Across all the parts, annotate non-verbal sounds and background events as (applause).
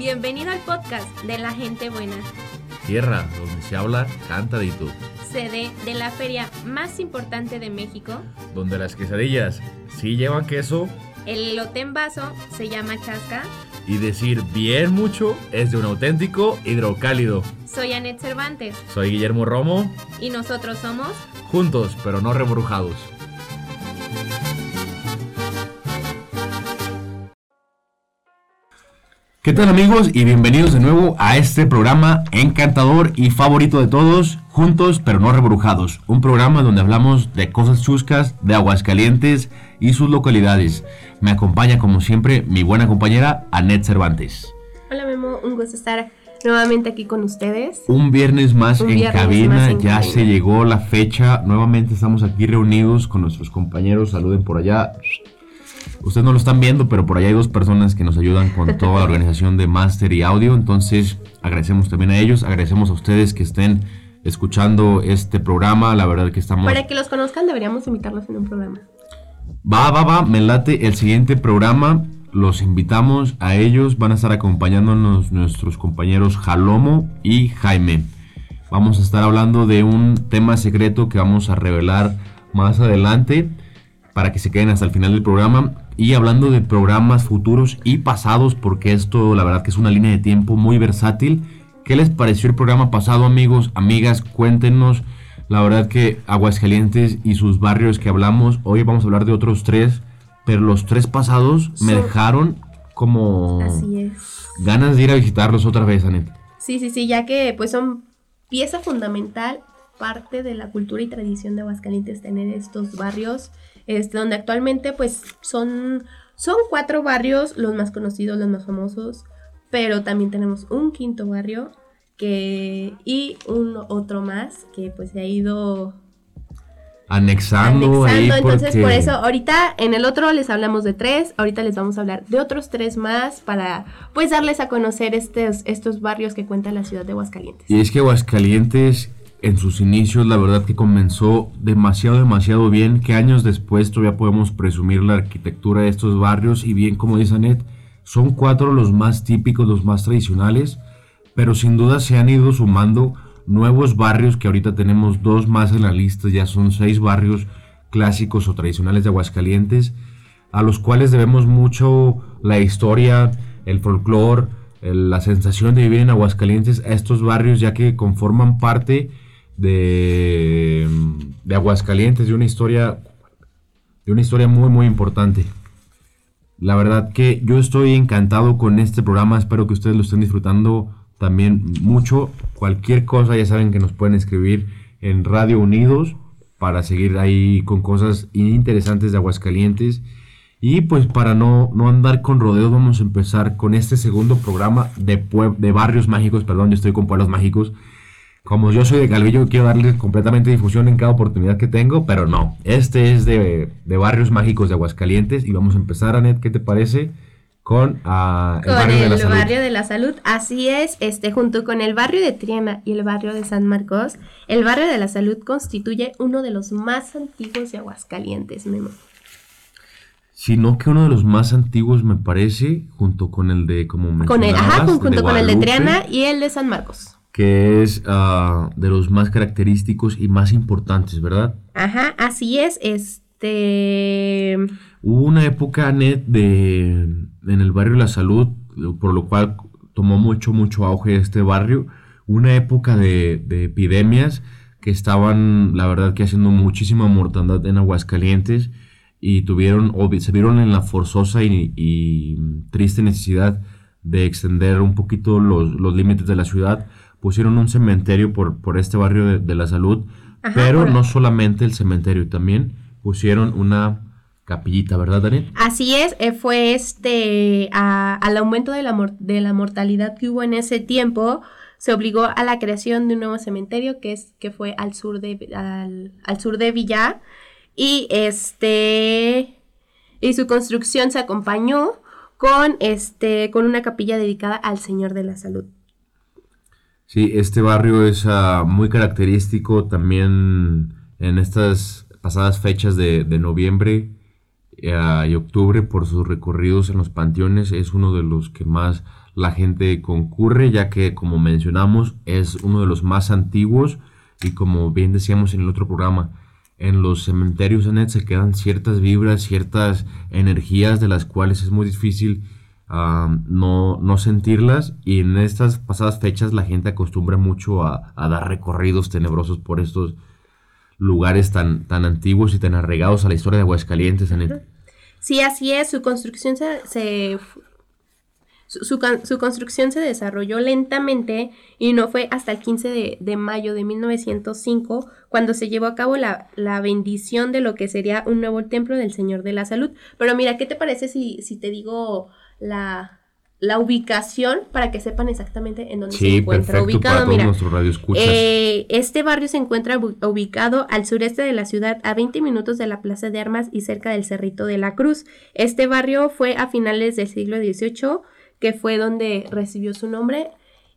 Bienvenido al podcast de la gente buena. Tierra, donde se habla cantadito. Sede de la feria más importante de México. Donde las quesadillas sí llevan queso. El elote en vaso se llama chasca. Y decir bien mucho es de un auténtico hidrocálido. Soy Anet Cervantes. Soy Guillermo Romo. Y nosotros somos... Juntos, pero no rebrujados. ¿Qué tal amigos y bienvenidos de nuevo a este programa encantador y favorito de todos, juntos pero no rebrujados? Un programa donde hablamos de cosas chuscas de Aguascalientes y sus localidades. Me acompaña como siempre mi buena compañera Anet Cervantes. Hola Memo, un gusto estar nuevamente aquí con ustedes. Un viernes más en cabina, ya se llegó la fecha, nuevamente estamos aquí reunidos con nuestros compañeros, saluden por allá. Ustedes no lo están viendo, pero por allá hay dos personas que nos ayudan con toda la organización de Master y Audio. Entonces, agradecemos también a ellos, agradecemos a ustedes que estén escuchando este programa. La verdad que estamos. Para que los conozcan, deberíamos invitarlos en un programa. Va, va, va, me late el siguiente programa. Los invitamos a ellos. Van a estar acompañándonos nuestros compañeros Jalomo y Jaime. Vamos a estar hablando de un tema secreto que vamos a revelar más adelante para que se queden hasta el final del programa. Y hablando de programas futuros y pasados, porque esto la verdad que es una línea de tiempo muy versátil. ¿Qué les pareció el programa pasado, amigos, amigas? Cuéntenos. La verdad que Aguascalientes y sus barrios que hablamos, hoy vamos a hablar de otros tres, pero los tres pasados me dejaron como ganas de ir a visitarlos otra vez, Anet. Sí, sí, sí, ya que pues son pieza fundamental, parte de la cultura y tradición de Aguascalientes tener estos barrios este, donde actualmente pues son, son cuatro barrios, los más conocidos, los más famosos, pero también tenemos un quinto barrio que, y un otro más que pues se ha ido anexando, entonces por eso ahorita en el otro les hablamos de tres, ahorita les vamos a hablar de otros tres más para pues darles a conocer estos, estos barrios que cuenta la ciudad de Aguascalientes. Y es que Aguascalientes en sus inicios, la verdad que comenzó demasiado, demasiado bien, que años después todavía podemos presumir la arquitectura de estos barrios y bien como dice Anet, son cuatro los más típicos, los más tradicionales, pero sin duda se han ido sumando nuevos barrios que ahorita tenemos dos más en la lista, ya son seis barrios clásicos o tradicionales de Aguascalientes, a los cuales debemos mucho la historia, el folclore, la sensación de vivir en Aguascalientes a estos barrios ya que conforman parte de, de Aguascalientes, de una historia, de una historia muy, muy importante. La verdad que yo estoy encantado con este programa, espero que ustedes lo estén disfrutando también mucho. Cualquier cosa ya saben que nos pueden escribir en Radio Unidos para seguir ahí con cosas interesantes de Aguascalientes. Y pues para no, no andar con rodeos, vamos a empezar con este segundo programa de, de barrios mágicos, perdón, yo estoy con pueblos mágicos. Como yo soy de Calvillo, quiero darle completamente difusión en cada oportunidad que tengo, pero no. Este es de, barrios mágicos de Aguascalientes y vamos a empezar, Anet, ¿qué te parece? Con, ah, el, barrio, de la barrio de la salud. Así es, este, junto con el barrio de Triana y el barrio de San Marcos, el barrio de la salud constituye uno de los más antiguos de Aguascalientes, Memo. Sino que uno de los más antiguos me parece, junto con el de, como con el, ajá, junto con el de Triana y el de San Marcos que es ah, de los más característicos y más importantes, ¿verdad? Ajá, así es, este... Hubo una época, net de, en el barrio La Salud, por lo cual tomó mucho, mucho auge este barrio, una época de, epidemias que estaban, la verdad, que haciendo muchísima mortandad en Aguascalientes y tuvieron, se vieron en la forzosa y, triste necesidad de extender un poquito los, los límites de la ciudad pusieron un cementerio por, por este barrio de, la salud, pero no solamente el cementerio, también pusieron una capillita, ¿verdad, Daniel? Así es, eh, fue este, al aumento de la, de la mortalidad que hubo en ese tiempo, se obligó a la creación de un nuevo cementerio que, es, que fue al sur de, al, al sur de Villa, y este, y su construcción se acompañó con, este, con una capilla dedicada al Señor de la Salud. Sí, este barrio es ah, muy característico también en estas pasadas fechas de, noviembre. eh, y octubre por sus recorridos en los panteones es uno de los que más la gente concurre, ya que como mencionamos es uno de los más antiguos y como bien decíamos en el otro programa, en los cementerios en se quedan ciertas vibras, ciertas energías de las cuales es muy difícil no, no, sentirlas y en estas pasadas fechas la gente acostumbra mucho a, dar recorridos tenebrosos por estos lugares tan, tan antiguos y tan arraigados a la historia de Aguascalientes. Sí, así es, su construcción se, su, construcción se desarrolló lentamente y no fue hasta el 15 de, mayo de 1905 cuando se llevó a cabo la, la, bendición de lo que sería un nuevo templo del Señor de la Salud. Pero mira, ¿qué te parece si, si te digo la, la ubicación para que sepan exactamente en dónde se encuentra ubicado. Mira, eh, este barrio se encuentra ubicado al sureste de la ciudad, a 20 minutos de la Plaza de Armas y cerca del Cerrito de la Cruz. Este barrio fue a finales del siglo XVIII, que fue donde recibió su nombre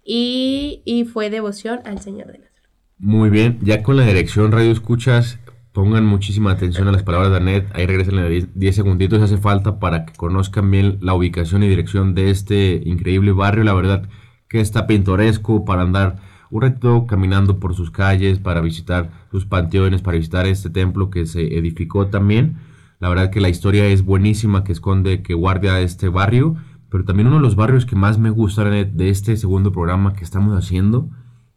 y, y fue devoción al Señor de la Salud. Muy bien, ya con la dirección Radio Escuchas Pongan muchísima atención a las palabras de Anet. Ahí regresen en 10 segunditos. Hace falta para que conozcan bien la ubicación y dirección de este increíble barrio. La verdad que está pintoresco para andar un reto caminando por sus calles, para visitar sus panteones, para visitar este templo que se edificó también. La verdad que la historia es buenísima que esconde, que guardia este barrio. Pero también uno de los barrios que más me gusta de este segundo programa que estamos haciendo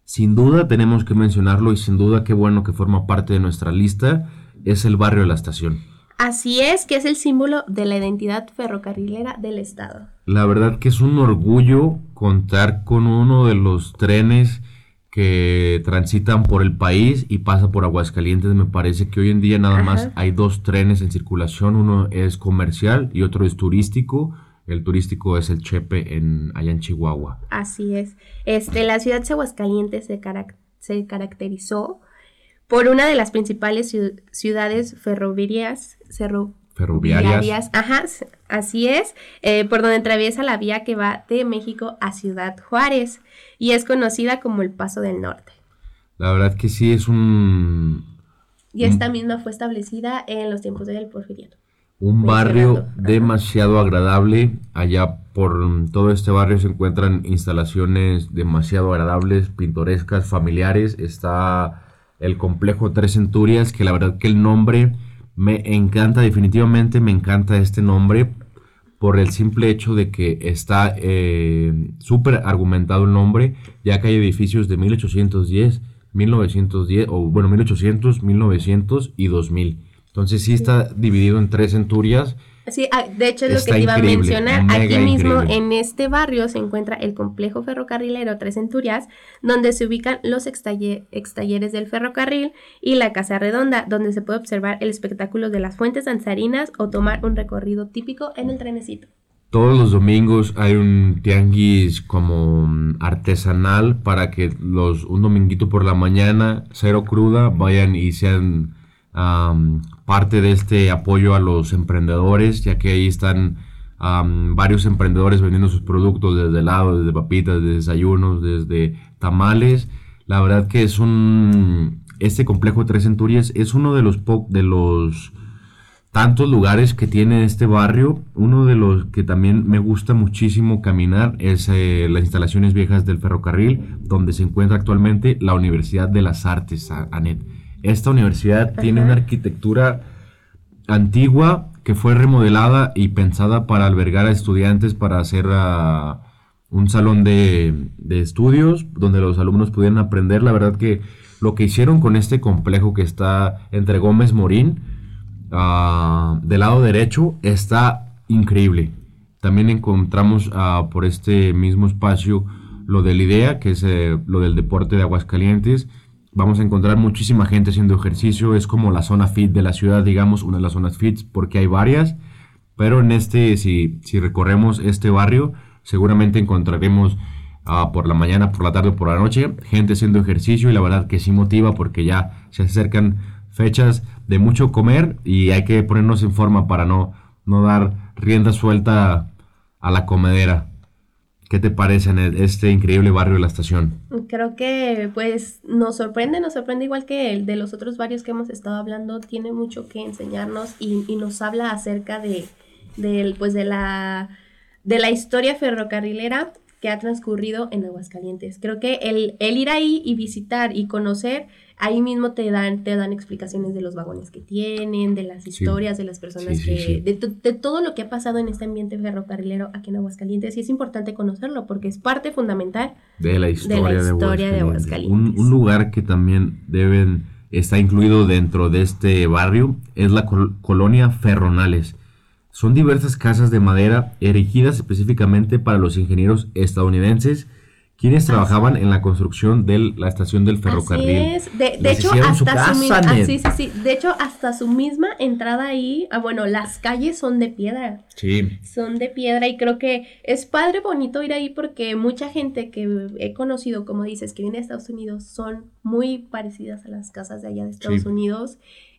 sin duda tenemos que mencionarlo y sin duda qué bueno que forma parte de nuestra lista es el barrio de la estación. Así es, que es el símbolo de la identidad ferrocarrilera del estado. La verdad que es un orgullo contar con uno de los trenes que transitan por el país y pasa por Aguascalientes. Me parece que hoy en día nada más hay dos trenes en circulación, uno es comercial y otro es turístico el turístico es el Chepe en, allá en Chihuahua. Así es. Este, la ciudad de Aguascalientes se, se caracterizó por una de las principales ciudades ferroviarias, ferroviarias. Ajá, así es, eh, por donde atraviesa la vía que va de México a Ciudad Juárez y es conocida como el Paso del Norte. La verdad que sí es un... Y esta misma fue establecida en los tiempos del Porfiriato un barrio demasiado agradable. Allá por todo este barrio se encuentran instalaciones demasiado agradables, pintorescas, familiares. Está el complejo Tres Centurias, que la verdad que el nombre me encanta, definitivamente me encanta este nombre por el simple hecho de que está eh, súper argumentado el nombre, ya que hay edificios de 1810, 1910, o bueno, 1800, 1900 y 2000. Entonces sí está dividido en tres centurias. Sí, ah, de hecho es lo que te iba a mencionar. Aquí mismo en este barrio se encuentra el complejo ferrocarrilero Tres Centurias, donde se ubican los extalleres del ferrocarril y la Casa Redonda, donde se puede observar el espectáculo de las fuentes danzarinas o tomar un recorrido típico en el trenecito. Todos los domingos hay un tianguis como mm, artesanal para que los un dominguito por la mañana, cero cruda, vayan y sean parte de este apoyo a los emprendedores, ya que ahí están varios emprendedores vendiendo sus productos desde helados, desde papitas, desde desayunos, desde tamales. La verdad que es un... Este complejo de Tres Centurias es uno de los, de los tantos lugares que tiene este barrio. Uno de los que también me gusta muchísimo caminar es eh, las instalaciones viejas del ferrocarril, donde se encuentra actualmente la Universidad de las Artes, ANET. Esta universidad tiene una arquitectura antigua que fue remodelada y pensada para albergar a estudiantes para hacer ah, un salón de, estudios donde los alumnos pudieran aprender. La verdad que lo que hicieron con este complejo que está entre Gómez Morín, uh, del lado derecho, está increíble. También encontramos ah, por este mismo espacio lo del IDEA, que es eh, lo del deporte de Aguascalientes vamos a encontrar muchísima gente haciendo ejercicio. Es como la zona fit de la ciudad, digamos, una de las zonas fit, porque hay varias. Pero en este, si, si recorremos este barrio, seguramente encontraremos ah, por la mañana, por la tarde o por la noche gente haciendo ejercicio y la verdad que sí motiva porque ya se acercan fechas de mucho comer y hay que ponernos en forma para no, no dar rienda suelta a la comedera. ¿Qué te parece en este increíble barrio de la estación? Creo que pues nos sorprende, nos sorprende igual que el de los otros barrios que hemos estado hablando, tiene mucho que enseñarnos y, y nos habla acerca de, pues de la, de la historia ferrocarrilera que ha transcurrido en Aguascalientes. Creo que el, el ir ahí y visitar y conocer ahí mismo te dan, te dan explicaciones de los vagones que tienen, de las historias de las personas que, de, todo lo que ha pasado en este ambiente ferrocarrilero aquí en Aguascalientes y es importante conocerlo porque es parte fundamental de la historia de, Aguascalientes. Un, lugar que también deben, está incluido dentro de este barrio es la colonia Ferronales. Son diversas casas de madera erigidas específicamente para los ingenieros estadounidenses quienes trabajaban en la construcción de la estación del ferrocarril. Así es. De, hecho, hasta su, misma, ah, sí, sí, sí. De hecho, hasta su misma entrada ahí, ah, bueno, las calles son de piedra. Sí. Son de piedra y creo que es padre, bonito ir ahí porque mucha gente que he conocido, como dices, que viene de Estados Unidos, son muy parecidas a las casas de allá de Estados Unidos.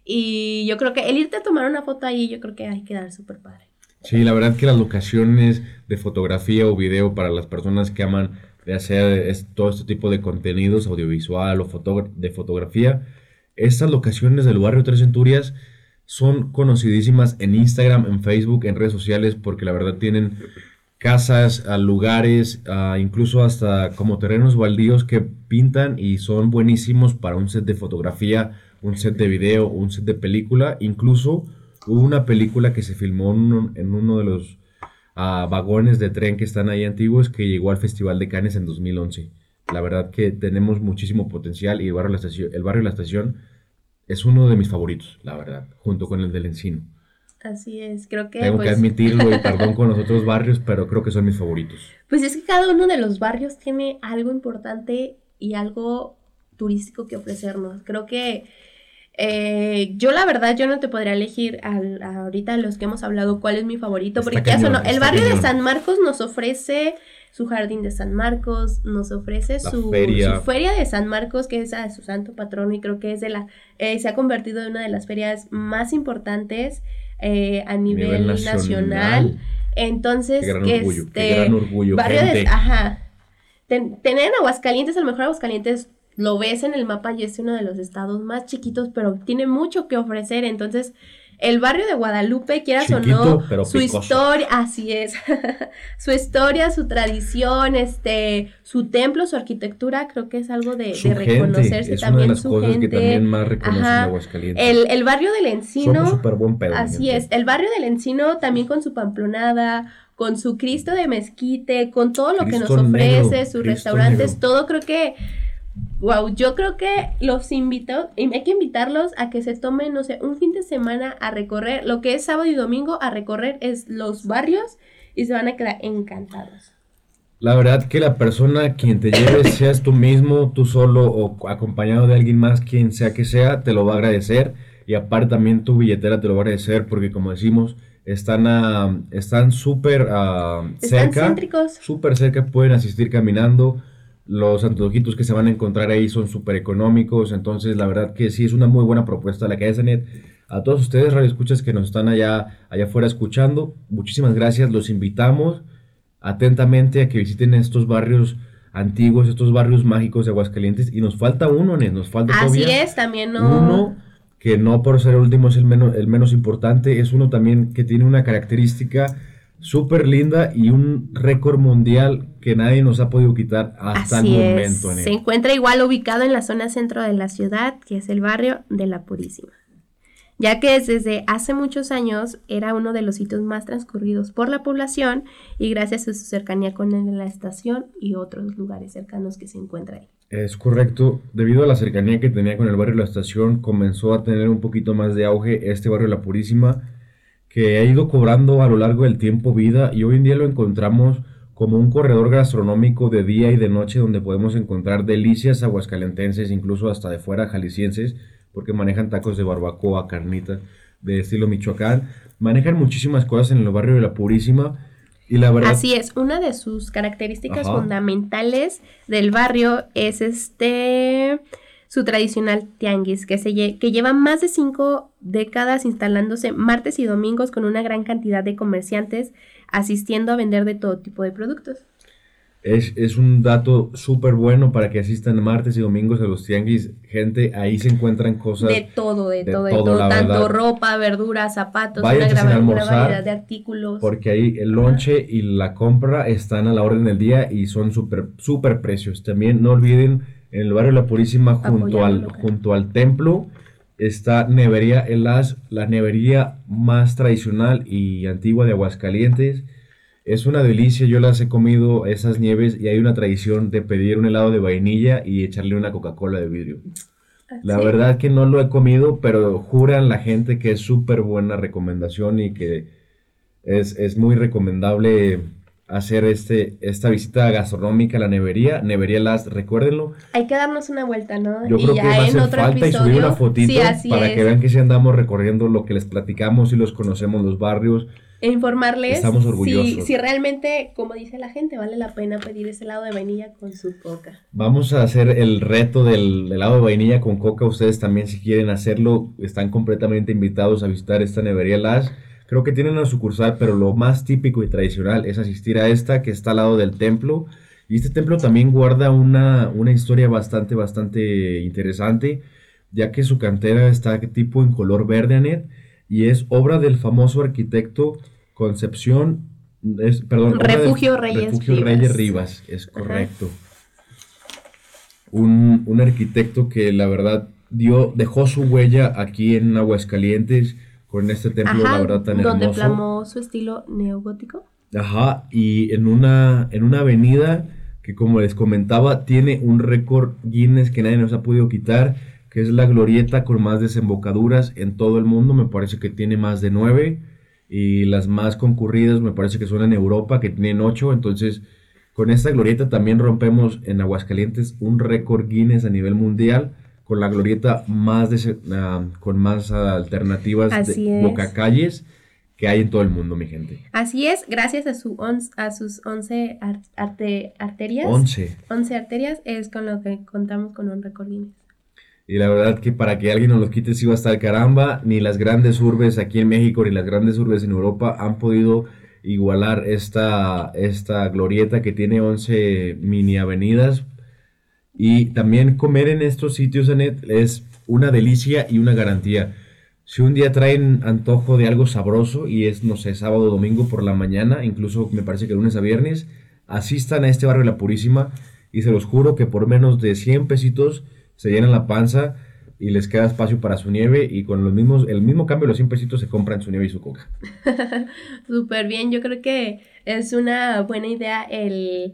Y yo creo que el irte a tomar una foto ahí, yo creo que hay que dar súper padre. Sí, la verdad que las locaciones de fotografía o video para las personas que aman de hacer todo este tipo de contenidos audiovisual o de fotografía. Estas locaciones del barrio Tres Centurias son conocidísimas en Instagram, en Facebook, en redes sociales, porque la verdad tienen casas, lugares, incluso hasta como terrenos baldíos que pintan y son buenísimos para un set de fotografía, un set de video, un set de película. Incluso hubo una película que se filmó en uno de los a vagones de tren que están ahí antiguos que llegó al Festival de Cannes en 2011. La verdad que tenemos muchísimo potencial y el barrio, la estación, el barrio de la estación es uno de mis favoritos, la verdad, junto con el del Encino. Así es, creo que... Tengo que pues, admitirlo y (laughs) perdón con los otros barrios, pero creo que son mis favoritos. Pues es que cada uno de los barrios tiene algo importante y algo turístico que ofrecernos. Creo que eh, yo la verdad, yo no te podría elegir al, ahorita los que hemos hablado cuál es mi favorito, porque el barrio de San Marcos nos ofrece su jardín de San Marcos, nos ofrece su feria. de San Marcos, que es a su santo patrono y creo que es de la, eh, se ha convertido en una de las ferias más importantes eh, a nivel, nacional. Entonces, qué gran orgullo, este, gran orgullo, barrio de, ajá, tener en Aguascalientes, a lo mejor Aguascalientes lo ves en el mapa y es uno de los estados más chiquitos, pero tiene mucho que ofrecer. Entonces, el barrio de Guadalupe, quieras o no, su historia, así es, (laughs) su historia, su tradición, este, su templo, su arquitectura, creo que es algo de, reconocerse también su gente. Que también más el, el, barrio del Encino, buen así es, el barrio del Encino también con su pamplonada, con su Cristo de mezquite, con todo lo que nos ofrece, sus restaurantes, todo creo que Wow, yo creo que los invito, hay que invitarlos a que se tomen, no sé, un fin de semana a recorrer, lo que es sábado y domingo a recorrer es los barrios y se van a quedar encantados. La verdad que la persona quien te lleve, seas tú mismo, tú solo o acompañado de alguien más, quien sea que sea, te lo va a agradecer. Y aparte también tu billetera te lo va a agradecer porque como decimos, están a, están súper uh, cerca, súper cerca, pueden asistir caminando los antojitos que se van a encontrar ahí son súper económicos. Entonces, la verdad que sí es una muy buena propuesta la que hay Net. A todos ustedes, radio escuchas que nos están allá, allá afuera escuchando, muchísimas gracias. Los invitamos atentamente a que visiten estos barrios antiguos, estos barrios mágicos de Aguascalientes. Y nos falta uno, Net, nos falta Así es, también no. Uno que no por ser el último es el menos, el menos importante, es uno también que tiene una característica súper linda y un récord mundial que nadie nos ha podido quitar hasta el momento. Se encuentra igual ubicado en la zona centro de la ciudad, que es el barrio de La Purísima, ya que desde hace muchos años era uno de los sitios más transcurridos por la población y gracias a su cercanía con la estación y otros lugares cercanos que se encuentra ahí. Es correcto, debido a la cercanía que tenía con el barrio de la estación, comenzó a tener un poquito más de auge este barrio de La Purísima que ha ido cobrando a lo largo del tiempo vida y hoy en día lo encontramos como un corredor gastronómico de día y de noche donde podemos encontrar delicias aguascalentenses, incluso hasta de fuera jaliscienses, porque manejan tacos de barbacoa, carnita, de estilo Michoacán, manejan muchísimas cosas en el barrio de La Purísima. Y la verdad, Así es, una de sus características fundamentales del barrio es este su tradicional tianguis, que, se que lleva más de cinco décadas instalándose martes y domingos con una gran cantidad de comerciantes asistiendo a vender de todo tipo de productos. Es, es un dato súper bueno para que asistan martes y domingos a los tianguis. Gente, ahí se encuentran cosas. De todo, de, todo, de todo. Tanto ropa, verduras, zapatos, una, gran, una variedad de artículos. Porque ahí el lonche y la compra están a la orden del día y son súper, súper precios. También no olviden, en el barrio La Purísima, junto al, junto al templo, está Nevería Elas, la nevería más tradicional y antigua de Aguascalientes. Es una delicia, yo las he comido esas nieves y hay una tradición de pedir un helado de vainilla y echarle una Coca-Cola de vidrio. La verdad que no lo he comido, pero juran la gente que es súper buena recomendación y que es, muy recomendable hacer este, esta visita gastronómica a la nevería. Nevería Las, recuérdenlo. Hay que darnos una vuelta, ¿no? Yo creo que va a hacer falta y subir una fotito para que vean que si andamos recorriendo lo que les platicamos y los conocemos los barrios e informarles Estamos orgullosos. Si, si, realmente, como dice la gente, vale la pena pedir ese helado de vainilla con su coca. Vamos a hacer el reto del helado de vainilla con coca. Ustedes también, si quieren hacerlo, están completamente invitados a visitar esta nevería Las. Creo que tienen una sucursal, pero lo más típico y tradicional es asistir a esta que está al lado del templo. Y este templo también guarda una, una historia bastante, bastante interesante, ya que su cantera está tipo en color verde, Anet y es obra del famoso arquitecto Concepción, es, perdón, Refugio, Reyes, Refugio Rivas. Reyes Rivas, es correcto. Un, un, arquitecto que la verdad dio, dejó su huella aquí en Aguascalientes con este templo, la verdad, tan hermoso. Donde plamó su estilo neogótico. Ajá, y en una, en una avenida que como les comentaba, tiene un récord Guinness que nadie nos ha podido quitar que es la glorieta con más desembocaduras en todo el mundo, me parece que tiene más de nueve, y las más concurridas me parece que son en Europa, que tienen ocho, entonces con esta glorieta también rompemos en Aguascalientes un récord Guinness a nivel mundial, con la glorieta más ah, con más alternativas de bocacalles que hay en todo el mundo, mi gente. Así es, gracias a, su a sus 11 arterias. 11. 11 arterias es con lo que contamos con un Guinness. Y la verdad que para que alguien nos los quite si va a estar caramba, ni las grandes urbes aquí en México ni las grandes urbes en Europa han podido igualar esta, esta glorieta que tiene 11 mini avenidas. Y también comer en estos sitios, Anet, es una delicia y una garantía. Si un día traen antojo de algo sabroso y es, no sé, sábado o domingo por la mañana, incluso me parece que lunes a viernes, asistan a este barrio La Purísima y se los juro que por menos de 100 pesitos se llenan la panza y les queda espacio para su nieve y con los mismos, el mismo cambio los 100 pesitos se compran su nieve y su coca. (laughs) Súper bien, yo creo que es una buena idea el,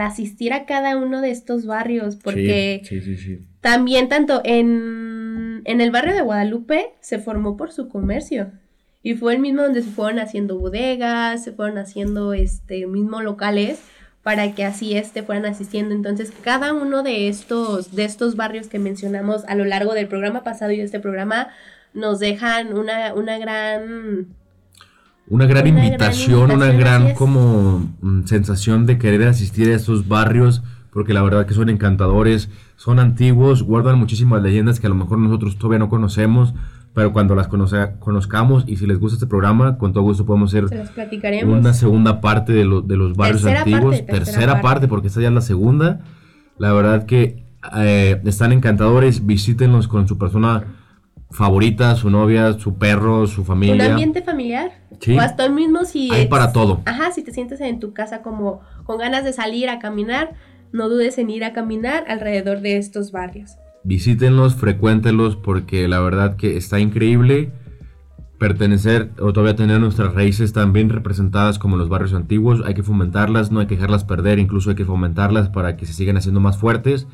asistir a cada uno de estos barrios porque también tanto en, en el barrio de Guadalupe se formó por su comercio. Y fue el mismo donde se fueron haciendo bodegas, se fueron haciendo este mismo locales para que así este fueran asistiendo. Entonces, cada uno de estos, de estos barrios que mencionamos a lo largo del programa pasado y este programa nos dejan una, una gran una gran invitación, una gran como mm, sensación de querer asistir a estos barrios, porque la verdad que son encantadores, son antiguos, guardan muchísimas leyendas que a lo mejor nosotros todavía no conocemos, pero cuando las conozcamos y si les gusta este programa, con todo gusto podemos hacer una segunda parte de, de los barrios antiguos, tercera, parte. porque esta ya es la segunda. La verdad que eh, están encantadores, visítenlos con su persona favorita, su novia, su perro, su familia. Un ambiente familiar. Sí. O hasta el mismo si... Hay para todo. Ajá, si te sientes en tu casa como con ganas de salir a caminar, no dudes en ir a caminar alrededor de estos barrios visítenlos, frecuéntenlos porque la verdad que está increíble pertenecer o todavía tener nuestras raíces tan bien representadas como los barrios antiguos. Hay que fomentarlas, no hay que dejarlas perder, incluso hay que fomentarlas para que se sigan haciendo más fuertes.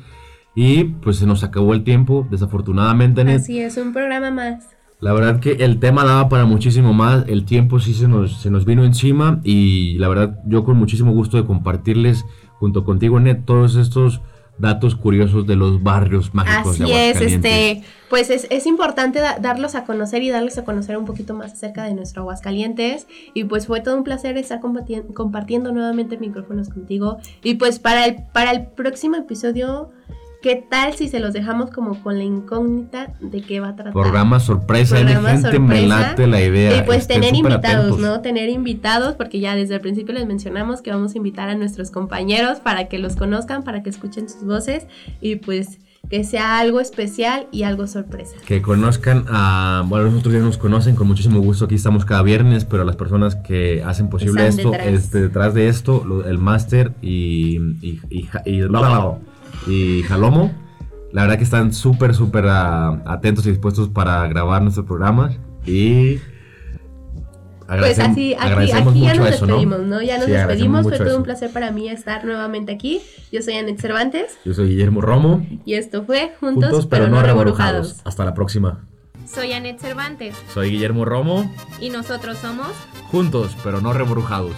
Y pues se nos acabó el tiempo, desafortunadamente. Así es, un programa más. La verdad que el tema daba para muchísimo más, el tiempo sí se nos, se nos vino encima y la verdad yo con muchísimo gusto de compartirles junto contigo, Net, todos estos datos curiosos de los barrios mágicos Así es, este, pues es, es importante darlos a conocer y darles a conocer un poquito más acerca de nuestro Aguascalientes. Y pues fue todo un placer estar compartiendo nuevamente micrófonos contigo. Y pues para el, para el próximo episodio ¿Qué tal si se los dejamos como con la incógnita de qué va a tratar? Programa sorpresa, Programa gente, me sorpresa. late la idea. Y pues estén tener invitados, atentos. ¿no? Tener invitados, porque ya desde el principio les mencionamos que vamos a invitar a nuestros compañeros para que los conozcan, para que escuchen sus voces y pues que sea algo especial y algo sorpresa. Que conozcan a. Bueno, nosotros ya nos conocen, con muchísimo gusto. Aquí estamos cada viernes, pero las personas que hacen posible Están esto, detrás. este, detrás de esto, lo- el máster y. y, y, ja- y, bla, bla, bla, y Jalomo, la verdad que están súper, súper ah, atentos y dispuestos para grabar nuestros programas. Y. Pues así, aquí, ya nos eso, ¿no? despedimos, ¿no? Ya nos Sí, despedimos, fue todo eso. un placer para mí estar nuevamente aquí. Yo soy Anet Cervantes Yo soy Guillermo Romo. y esto fue Juntos, pero, no reburujados. Hasta la próxima. Soy Anet Cervantes Soy Guillermo Romo. y nosotros somos Juntos, pero no rebrujados.